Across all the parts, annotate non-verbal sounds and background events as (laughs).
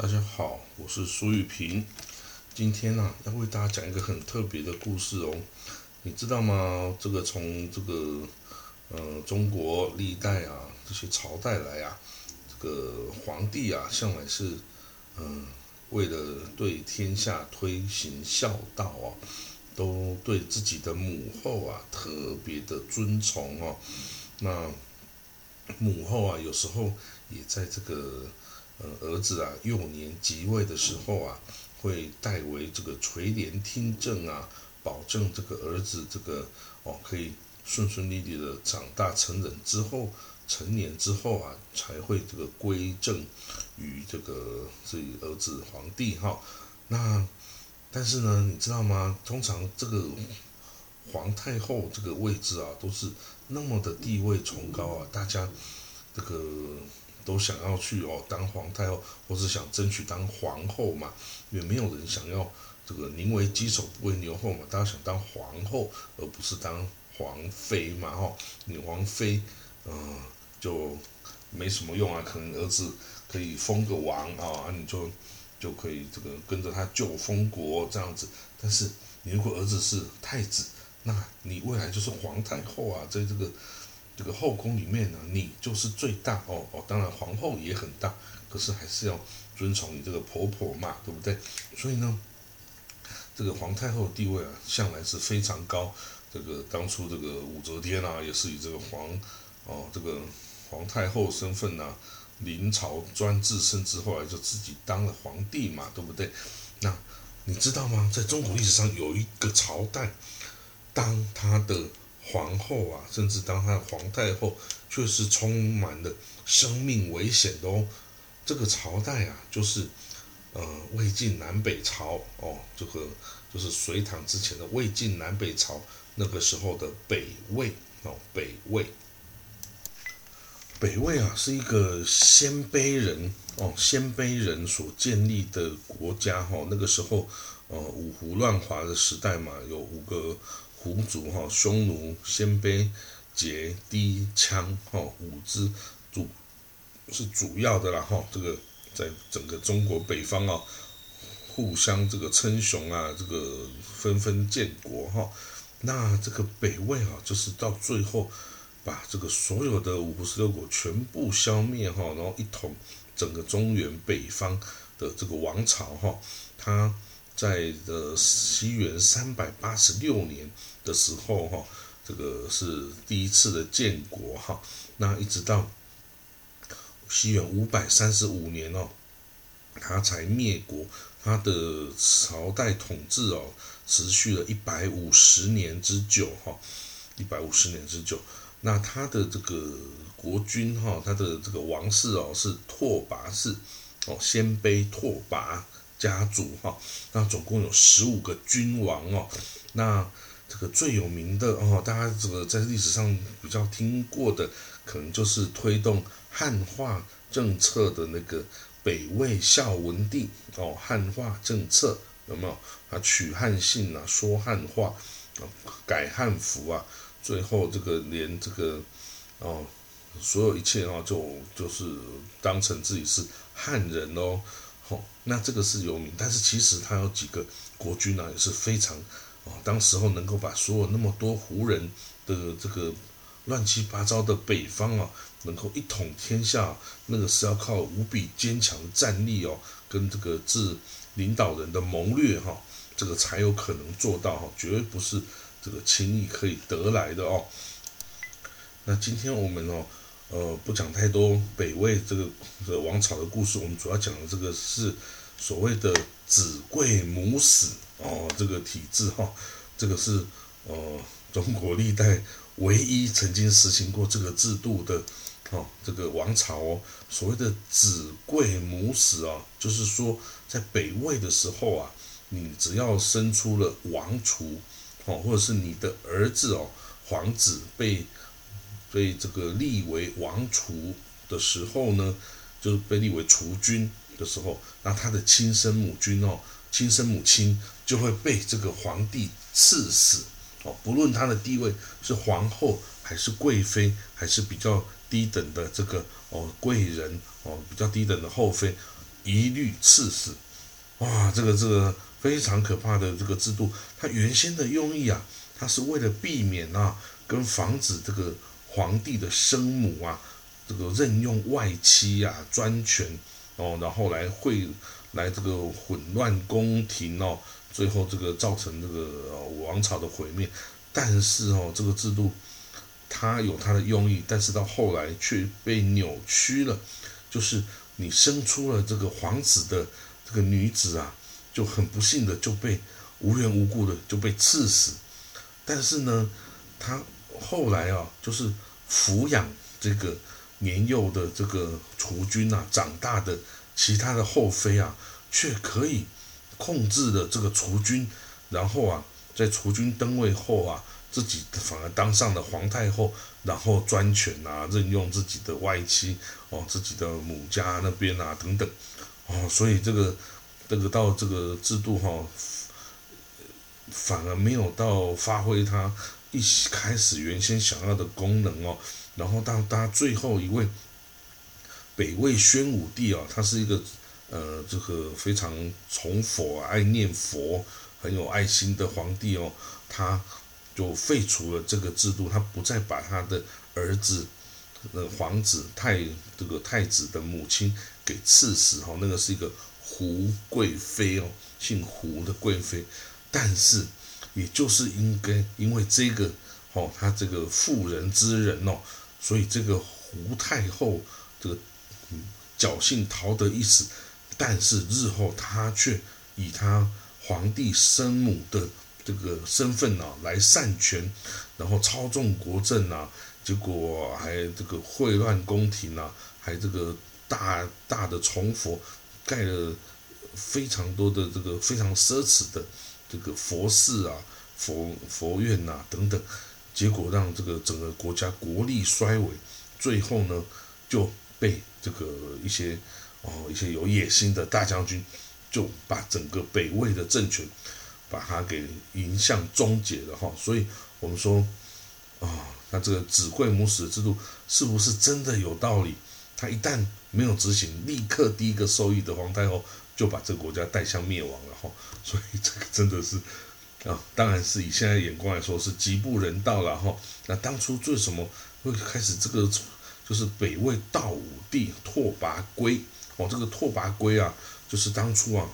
大家好，我是苏玉平。今天呢、要为大家讲一个很特别的故事哦。你知道吗？这个从这个呃中国历代啊这些朝代来啊，这个皇帝啊向来是嗯、为了对天下推行孝道哦，都对自己的母后啊特别的尊崇哦。那母后啊有时候也在这个呃儿子啊幼年即位的时候啊，会代为这个垂帘听政啊，保证这个儿子这个哦可以顺顺利利的长大成人之后，成年之后啊，才会这个归政于这个自己儿子皇帝哈。那但是呢，你知道吗？通常这个皇太后这个位置啊，都是那么的地位崇高啊，大家这个都想要去哦当皇太后，或是想争取当皇后嘛，也没有人想要这个宁为鸡首不为牛后嘛，大家想当皇后而不是当皇妃嘛哈、女皇妃，嗯、就没什么用啊，可能儿子可以封个王啊，你就就可以这个跟着他救封国这样子，但是你如果儿子是太子，那你未来就是皇太后啊，在这个这个后宫里面呢，你就是最大哦哦，当然皇后也很大，可是还是要遵从你这个婆婆嘛，对不对？所以呢，这个皇太后地位啊，向来是非常高。这个当初这个武则天啊，也是以这个皇哦这个皇太后身份啊，临朝专制，甚至后来就自己当了皇帝嘛，对不对？那你知道吗？在中国历史上有一个朝代，当他的皇后啊，甚至当他皇太后，却是充满了生命危险的哦。这个朝代啊，就是呃魏晋南北朝哦，这个就是隋唐之前的魏晋南北朝那个时候的北魏哦，北魏。北魏啊，是一个鲜卑人哦，鲜卑人所建立的国家哈、那个时候，呃，五胡乱华的时代嘛，有五个胡族哈、匈奴、鲜卑、羯、氐、羌哈、五支主是主要的啦哈、这个在整个中国北方啊，互相这个称雄啊，这个纷纷建国哈、那这个北魏啊，就是到最后。把这个所有的五胡十六国全部消灭哈，然后一统整个中原北方的这个王朝哈，他在的西元三百八十六年的时候哈，这个是第一次的建国哈，那一直到西元五百三十五年哦，他才灭国，他的朝代统治哦，持续了一百五十年之久哈，一百五十年之久。那他的这个国君哈，他的这个王室哦是拓跋氏哦，鲜卑拓跋家族哈。那总共有十五个君王哦。那这个最有名的哦，大家这个在历史上比较听过的，可能就是推动汉化政策的那个北魏孝文帝哦，汉化政策有没有？啊，取汉姓啊，说汉话啊，改汉服啊。最后这个连这个哦，所有一切哦，就就是当成自己是汉人哦，哦，那这个是有名，但是其实他有几个国君呢、也是非常哦，当时候能够把所有那么多胡人的这个乱七八糟的北方啊，能够一统天下，那个是要靠无比坚强的战力哦，跟这个治领导人的谋略哈、这个才有可能做到哈、绝不是。这个轻易可以得来的哦。那今天我们哦，呃，不讲太多北魏这个这个王朝的故事，我们主要讲的这个是所谓的子贵母死哦，这个体制哈、这个是呃中国历代唯一曾经实行过这个制度的哦，这个王朝哦，所谓的子贵母死啊，就是说在北魏的时候啊，你只要生出了王储。哦，或者是你的儿子哦，皇子被被这个立为王储的时候呢，就是被立为储君的时候，那他的亲生母君哦，亲生母亲就会被这个皇帝赐死哦，不论他的地位是皇后还是贵妃，还是比较低等的这个哦贵人哦，比较低等的后妃，一律赐死。哇，这个这个非常可怕的这个制度，它原先的用意啊，它是为了避免啊，跟防止这个皇帝的生母啊，这个任用外戚啊，专权哦，然后来会来这个混乱宫廷哦，最后这个造成这个王朝的毁灭。但是哦，这个制度它有它的用意，但是到后来却被扭曲了，就是你生出了这个皇子的。这个女子啊，就很不幸的就被无缘无故的就被赐死，但是呢，她后来啊，就是抚养这个年幼的这个储君啊，长大的其他的后妃啊，却可以控制了这个储君，然后啊，在储君登位后啊，自己反而当上了皇太后，然后专权啊，任用自己的外戚哦，自己的母家那边啊等等。哦，所以这个这个到这个制度哈，反而没有到发挥它一开始原先想要的功能哦。然后到他最后一位北魏宣武帝啊，他是一个呃这个非常崇佛、爱念佛、很有爱心的皇帝哦，他就废除了这个制度，他不再把他的儿子。那皇子太这个太子的母亲给赐死哦，那个是一个胡贵妃哦，姓胡的贵妃，但是也就是应该因为这个哦，他这个妇人之仁哦，所以这个胡太后这个侥幸逃得一死，但是日后他却以他皇帝生母的这个身份啊来擅权，然后操纵国政啊。结果还这个秽乱宫廷啊，还这个大大的崇佛，盖了非常多的这个非常奢侈的这个佛寺啊、佛佛院呐等等，结果让这个整个国家国力衰微，最后呢就被这个一些哦一些有野心的大将军就把整个北魏的政权把它给迎向终结了哈，所以我们说啊。那这个子贵母死的制度是不是真的有道理？他一旦没有执行，立刻第一个受益的皇太后就把这个国家带向灭亡了哈。所以这个真的是啊，当然是以现在眼光来说是极不人道了哈。那当初为什么会开始这个就是北魏道武帝拓跋圭哦，这个拓跋圭啊，就是当初啊。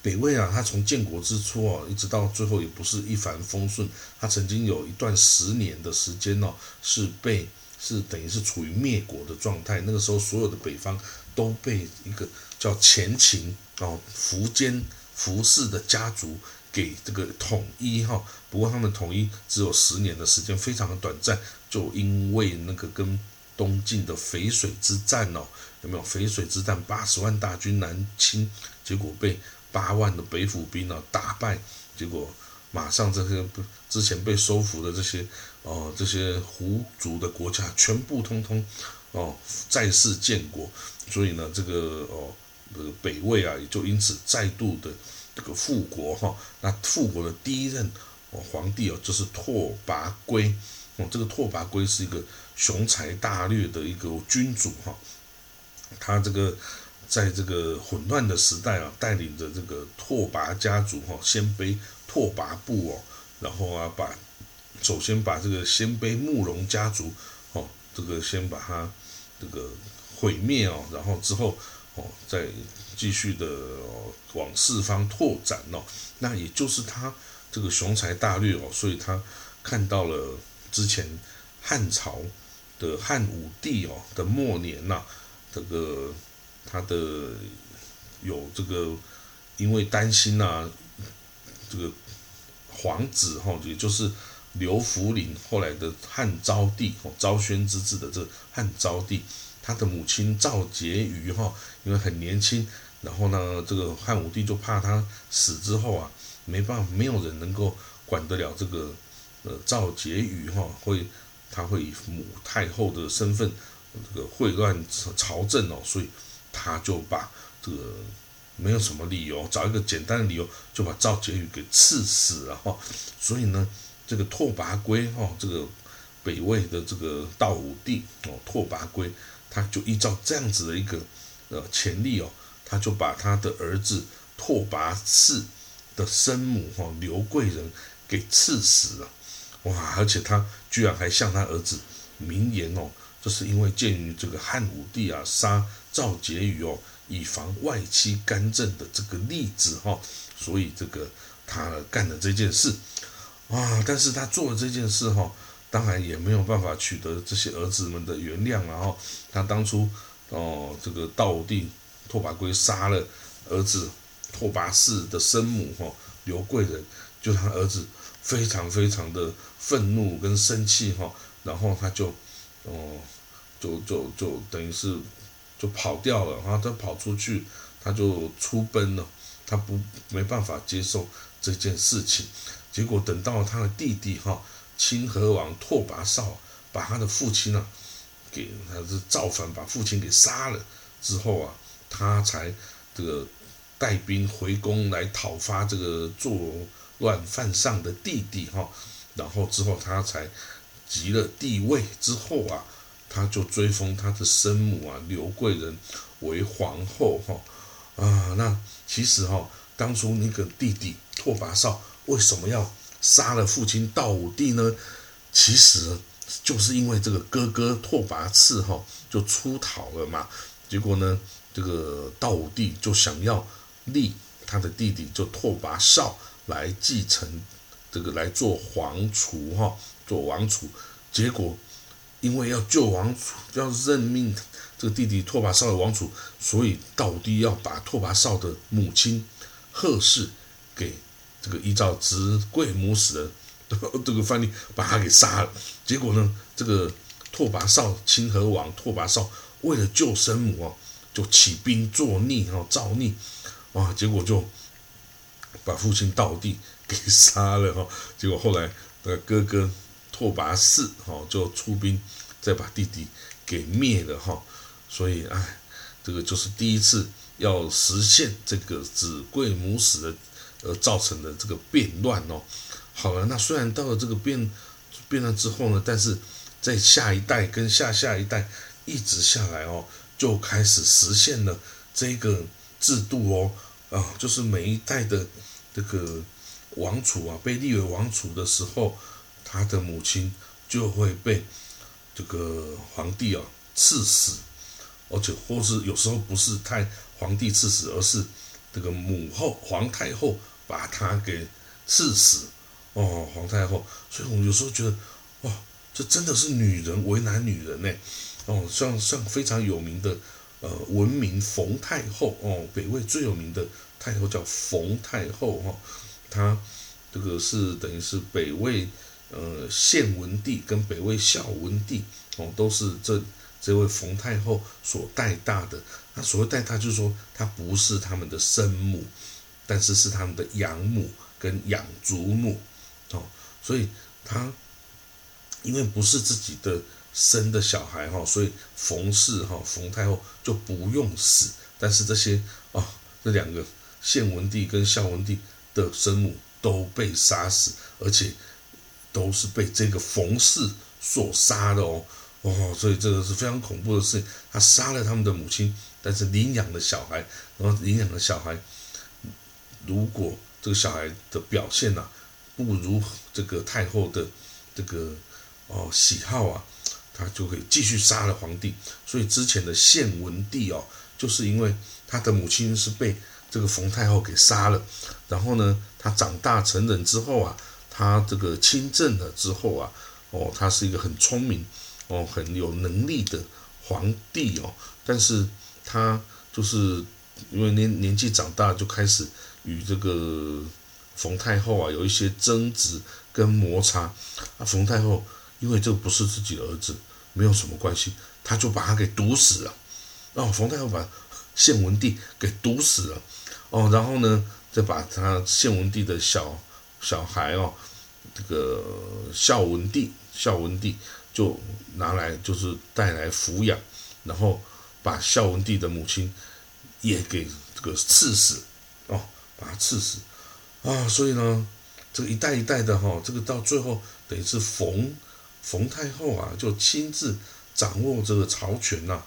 北魏啊，他从建国之初哦，一直到最后也不是一帆风顺。他曾经有一段十年的时间哦，是被是等于是处于灭国的状态。那个时候，所有的北方都被一个叫前秦哦，苻坚、苻氏的家族给这个统一哈。不过他们统一只有十年的时间，非常的短暂。就因为那个跟东晋的淝水之战哦，有没有淝水之战？八十万大军南侵，结果被。八万的北府兵呢打败，结果马上这些之前被收服的这些哦这些胡族的国家全部通通哦再世建国，所以呢这个哦这个北魏啊也就因此再度的这个复国哈。那复国的第一任哦皇帝哦就是拓跋圭哦，这个拓跋圭是一个雄才大略的一个君主哈，他这个。在这个混乱的时代啊，带领着这个拓跋家族哈，鲜卑拓跋部哦，然后啊，把首先把这个鲜卑慕容家族哦，这个先把它这个毁灭哦，然后之后哦，再继续的往四方拓展哦，那也就是他这个雄才大略哦，所以他看到了之前汉朝的汉武帝哦的末年呐，这个。他的有这个，因为担心呐，这个皇子哈，也就是刘弗陵后来的汉昭帝哦，昭宣之治的这汉昭帝，他的母亲赵婕妤哈，因为很年轻，然后呢，这个汉武帝就怕他死之后啊，没办法，没有人能够管得了这个呃赵婕妤哈，会他会以母太后的身份这个混乱朝政哦，所以。他就把这个没有什么理由，找一个简单的理由，就把赵婕妤给赐死了哈。所以呢，这个拓跋圭哈，这个北魏的这个道武帝哦，拓跋圭，他就依照这样子的一个呃潜力哦，他就把他的儿子拓跋氏的生母哈刘贵人给赐死了，哇！而且他居然还向他儿子明言哦，这是因为鉴于这个汉武帝啊杀赵婕妤哦，以防外戚干政的这个例子哈，所以这个他干的这件事啊，但是他做了这件事哈。当然也没有办法取得这些儿子们的原谅，然后他当初哦，这个道帝拓跋圭杀了儿子拓跋氏的生母哈刘贵人，就他儿子非常非常的愤怒跟生气哈，然后他就哦就就就等于是就跑掉了，然后他跑出去他就出奔了，他不没办法接受这件事情，结果等到他的弟弟哈。清河王拓跋绍把他的父亲呢，给他是造反，把父亲给杀了之后啊，他才这个带兵回宫来讨伐这个作乱犯上的弟弟哈，然后之后他才即了帝位之后啊，他就追封他的生母啊刘贵人为皇后哈啊，那其实哈，当初那个弟弟拓跋绍为什么要？杀了父亲道武帝呢，其实就是因为这个哥哥拓跋次哈就出逃了嘛。结果呢，这个道武帝就想要立他的弟弟就拓跋绍来继承这个来做皇储哈，做王储。结果因为要救王储，要任命这个弟弟拓跋绍的王储，所以道武帝要把拓跋绍的母亲贺氏给。这个依照子贵母死的 (laughs) 这个范例，把他给杀了。结果呢，这个拓跋绍清河王拓跋绍为了救生母啊，就起兵作逆哈，造逆啊，结果就把父亲道帝给杀了哈。结果后来的哥哥拓跋嗣哈就出兵再把弟弟给灭了哈。所以哎，这个就是第一次要实现这个子贵母死的。而造成的这个变乱哦，好了，那虽然到了这个变变乱之后呢，但是在下一代跟下下一代一直下来哦，就开始实现了这个制度哦，啊，就是每一代的这个王储啊，被立为王储的时候，他的母亲就会被这个皇帝啊赐死，而且或是有时候不是太皇帝赐死，而是。这个母后皇太后把他给赐死哦，皇太后，所以我们有时候觉得，哇，这真的是女人为难女人呢，哦，像像非常有名的呃文明冯太后哦，北魏最有名的太后叫冯太后哈，她这个是等于是北魏呃献文帝跟北魏孝文帝哦，都是这。这位冯太后所带大的，那所谓带大，就是说她不是他们的生母，但是是他们的养母跟养祖母，哦，所以她因为不是自己的生的小孩哈，所以冯氏哈冯太后就不用死，但是这些哦这两个献文帝跟孝文帝的生母都被杀死，而且都是被这个冯氏所杀的哦。哦，所以这个是非常恐怖的事情。他杀了他们的母亲，但是领养的小孩，然后领养的小孩，如果这个小孩的表现呐，不如这个太后的这个哦喜好啊，他就可以继续杀了皇帝。所以之前的献文帝哦，就是因为他的母亲是被这个冯太后给杀了，然后呢，他长大成人之后啊，他这个亲政了之后啊，哦，他是一个很聪明。哦，很有能力的皇帝哦，但是他就是因为年年纪长大，就开始与这个冯太后啊有一些争执跟摩擦。啊，冯太后因为这不是自己的儿子，没有什么关系，他就把他给毒死了。哦，冯太后把献文帝给毒死了。哦，然后呢，再把他献文帝的小小孩哦，这个孝文帝，孝文帝。就拿来就是带来抚养，然后把孝文帝的母亲也给这个赐死哦，把他赐死啊！所以呢，这个一代一代的哈，这个到最后等于是冯冯太后啊，就亲自掌握这个朝权呐，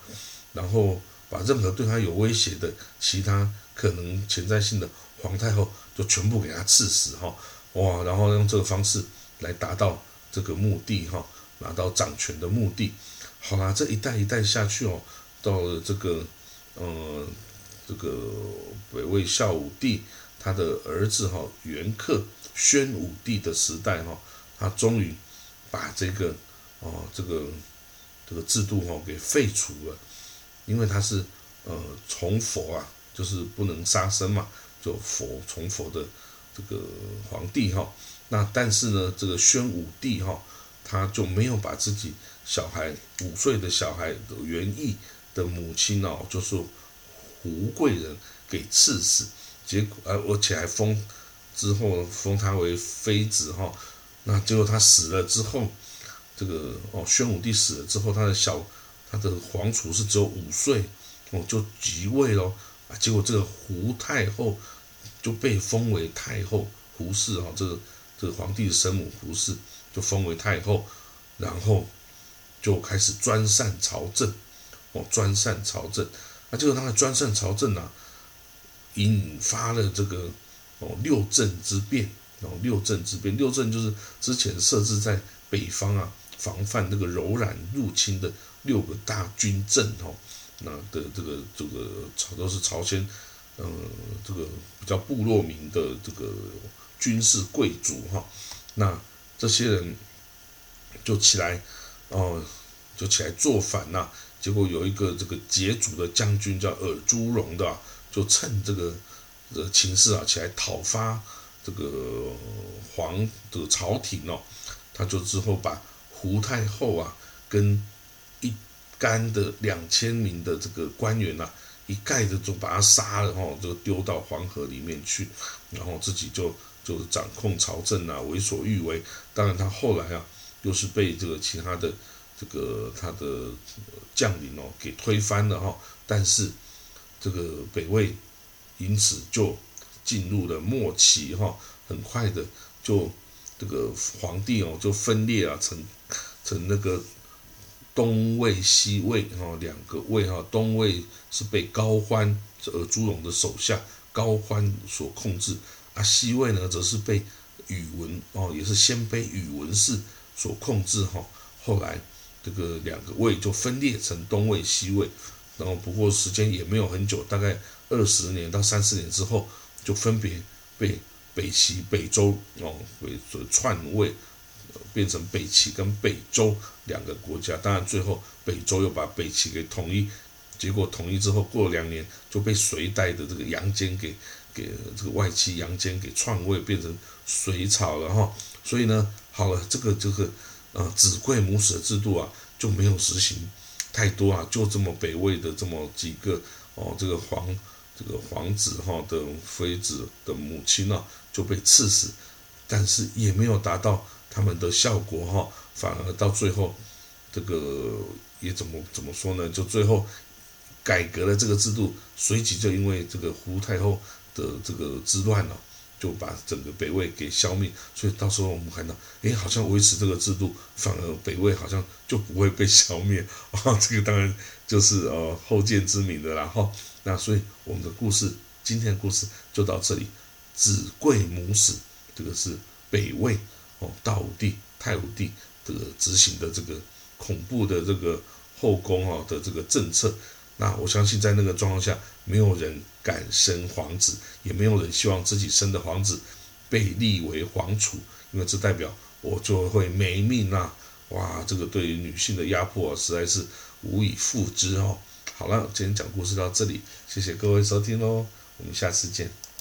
然后把任何对他有威胁的其他可能潜在性的皇太后，就全部给他赐死哈，哇，然后用这个方式来达到这个目的哈，拿到掌权的目的。好啦，这一代一代下去哦，到了这个，呃，这个北魏孝武帝他的儿子哈元恪宣武帝的时代哈，他终于把这个哦这个这个制度哈给废除了，因为他是呃从佛啊，就是不能杀生嘛，就佛从佛的这个皇帝哈。那但是呢，这个宣武帝哈，他就没有把自己小孩五岁的小孩的元义的母亲哦，就是胡贵人给赐死，结果而而且还封之后封他为妃子哈。那结果他死了之后，这个哦宣武帝死了之后，他的小他的皇储是只有五岁哦就即位喽啊，结果这个胡太后就被封为太后胡氏哈，这个这个皇帝的生母胡氏就封为太后，然后就开始专擅朝政哦专擅朝政，那结果他的专擅朝政啊，引发了这个哦六镇之变。哦六镇之变，六镇就是之前设置在北方啊，防范那个柔然入侵的六个大军阵哦，那的这个这个朝都是朝鲜，嗯，这个比较部落民的这个军事贵族哈，那这些人就起来哦，就起来造反呐，结果有一个这个羯族的将军叫尔朱荣的，就趁这个这情势啊，起来讨伐。这个皇的朝廷哦，他就之后把胡太后啊跟一干的两千名的这个官员呐，一概的就把他杀了哈，就丢到黄河里面去，然后自己就就是掌控朝政啊，为所欲为。当然他后来啊，又是被这个其他的这个他的将领哦给推翻了哈，但是这个北魏因此就。进入了末期哈，很快的就这个皇帝哦就分裂啊成成那个东魏西魏哈两个魏哈，东魏是被高欢呃朱荣的手下高欢所控制，啊西魏呢则是被宇文哦也是鲜卑宇文氏所控制哈，后来这个两个魏就分裂成东魏西魏，然后不过时间也没有很久，大概二十年到三十年之后。就分别被北齐、北周哦，为所篡位，变成北齐跟北周两个国家。当然，最后北周又把北齐给统一，结果统一之后过了两年，就被隋代的这个杨坚给给这个外戚杨坚给篡位，变成隋朝了哈。所以呢，好了，这个这个呃子贵母死的制度啊，就没有实行太多啊，就这么北魏的这么几个哦，这个皇。这个皇子哈的妃子的母亲呢就被赐死，但是也没有达到他们的效果哈，反而到最后，这个也怎么怎么说呢？就最后改革了这个制度，随即就因为这个胡太后的这个之乱呢，就把整个北魏给消灭。所以到时候我们看到，哎，好像维持这个制度，反而北魏好像就不会被消灭啊。(laughs) 这个当然就是呃后见之明的啦哈。那所以我们的故事，今天的故事就到这里。子贵母死，这个是北魏哦，道武帝、太武帝的执行的这个恐怖的这个后宫啊的这个政策。那我相信在那个状况下，没有人敢生皇子，也没有人希望自己生的皇子被立为皇储，因为这代表我就会没命啊！哇，这个对于女性的压迫实在是无以复之哦。好了，今天讲故事到这里，谢谢各位收听喽，我们下次见。